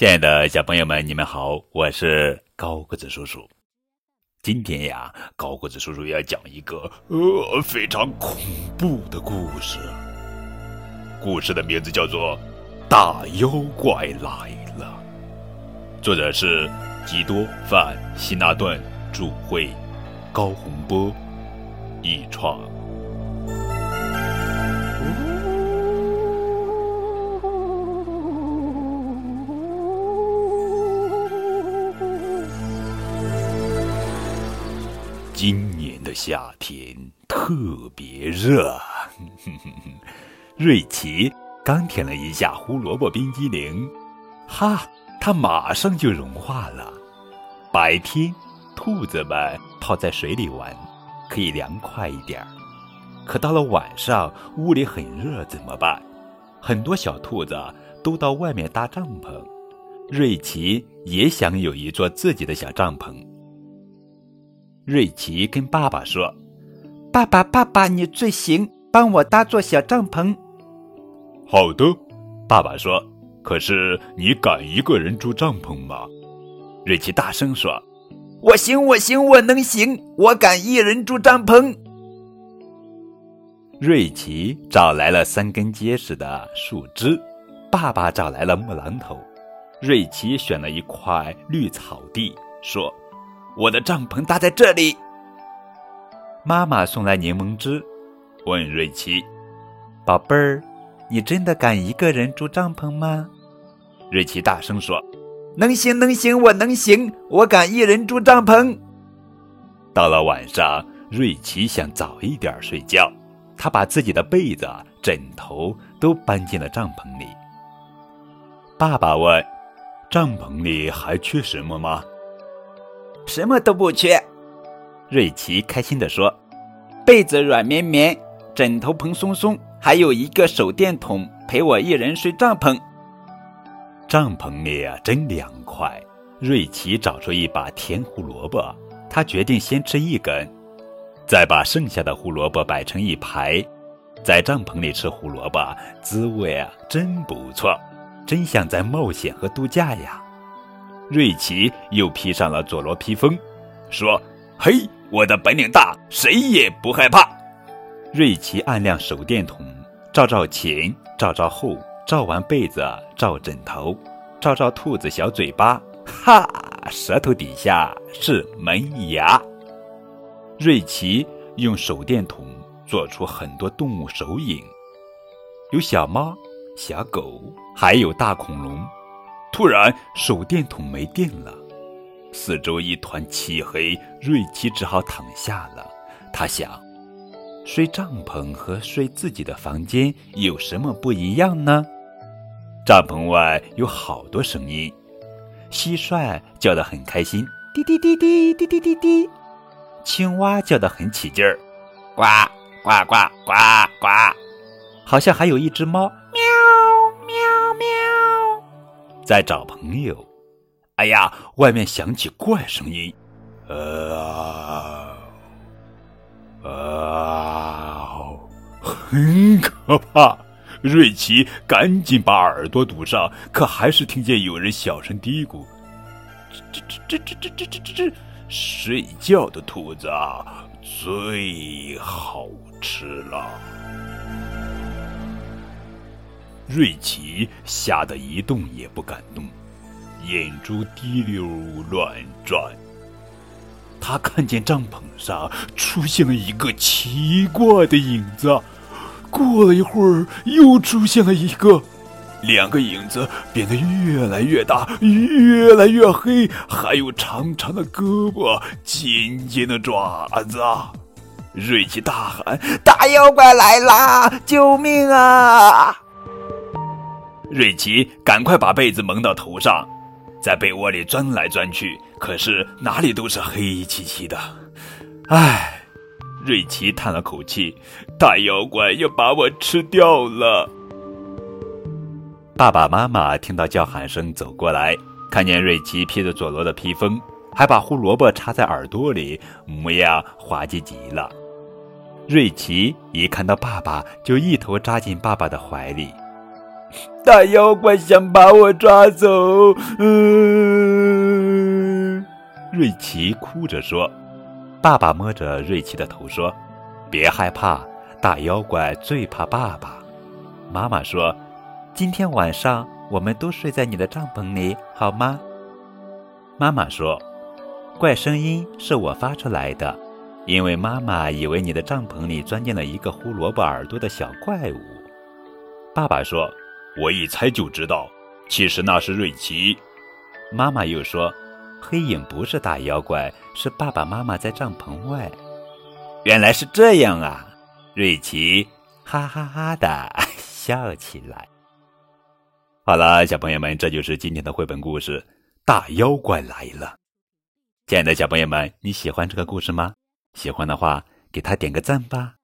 亲爱的小朋友们，你们好，我是高个子叔叔。今天呀，高个子叔叔要讲一个呃非常恐怖的故事。故事的名字叫做《大妖怪来了》，作者是基多·范希纳顿，著会高洪波译创。今年的夏天特别热，瑞奇刚舔了一下胡萝卜冰激凌，哈，它马上就融化了。白天，兔子们泡在水里玩，可以凉快一点儿。可到了晚上，屋里很热，怎么办？很多小兔子都到外面搭帐篷，瑞奇也想有一座自己的小帐篷。瑞奇跟爸爸说：“爸爸，爸爸，你最行，帮我搭座小帐篷。”好的，爸爸说。可是你敢一个人住帐篷吗？瑞奇大声说：“我行，我行，我能行，我敢一人住帐篷。”瑞奇找来了三根结实的树枝，爸爸找来了木榔头，瑞奇选了一块绿草地，说。我的帐篷搭在这里。妈妈送来柠檬汁，问瑞奇：“宝贝儿，你真的敢一个人住帐篷吗？”瑞奇大声说：“能行，能行，我能行，我敢一人住帐篷。”到了晚上，瑞奇想早一点睡觉，他把自己的被子、枕头都搬进了帐篷里。爸爸问：“帐篷里还缺什么吗？”什么都不缺，瑞奇开心地说：“被子软绵绵，枕头蓬松松，还有一个手电筒陪我一人睡帐篷。帐篷里啊，真凉快。”瑞奇找出一把甜胡萝卜，他决定先吃一根，再把剩下的胡萝卜摆成一排。在帐篷里吃胡萝卜，滋味啊，真不错，真像在冒险和度假呀。瑞奇又披上了佐罗披风，说：“嘿，我的本领大，谁也不害怕。”瑞奇按亮手电筒，照照前，照照后，照完被子，照枕头，照照兔子小嘴巴，哈，舌头底下是门牙。瑞奇用手电筒做出很多动物手影，有小猫、小狗，还有大恐龙。突然，手电筒没电了，四周一团漆黑，瑞奇只好躺下了。他想，睡帐篷和睡自己的房间有什么不一样呢？帐篷外有好多声音，蟋蟀叫得很开心，滴滴滴滴滴滴滴滴；青蛙叫得很起劲儿，呱呱呱呱呱；好像还有一只猫。在找朋友。哎呀外面响起怪声音。啊啊很可怕。瑞奇赶紧把耳朵堵上可还是听见有人小声嘀咕。这这这这这这这这这睡觉的兔子啊最好吃了瑞奇吓得一动也不敢动，眼珠滴溜乱转。他看见帐篷上出现了一个奇怪的影子，过了一会儿又出现了一个，两个影子变得越来越大，越来越黑，还有长长的胳膊，尖尖的爪子。瑞奇大喊：“大妖怪来啦！救命啊！”瑞奇赶快把被子蒙到头上，在被窝里钻来钻去，可是哪里都是黑漆漆的。唉，瑞奇叹了口气：“大妖怪要把我吃掉了。”爸爸妈妈听到叫喊声走过来，看见瑞奇披着佐罗的披风，还把胡萝卜插在耳朵里，模样滑稽极了。瑞奇一看到爸爸，就一头扎进爸爸的怀里。大妖怪想把我抓走。嗯，瑞奇哭着说。爸爸摸着瑞奇的头说：“别害怕，大妖怪最怕爸爸。”妈妈说：“今天晚上我们都睡在你的帐篷里，好吗？”妈妈说：“怪声音是我发出来的，因为妈妈以为你的帐篷里钻进了一个胡萝卜耳朵的小怪物。”爸爸说：“我一猜就知道，其实那是瑞奇。”妈妈又说。黑影不是大妖怪，是爸爸妈妈在帐篷外。原来是这样啊！瑞奇哈哈哈的 笑起来。好了，小朋友们，这就是今天的绘本故事《大妖怪来了》。亲爱的小朋友们，你喜欢这个故事吗？喜欢的话，给他点个赞吧。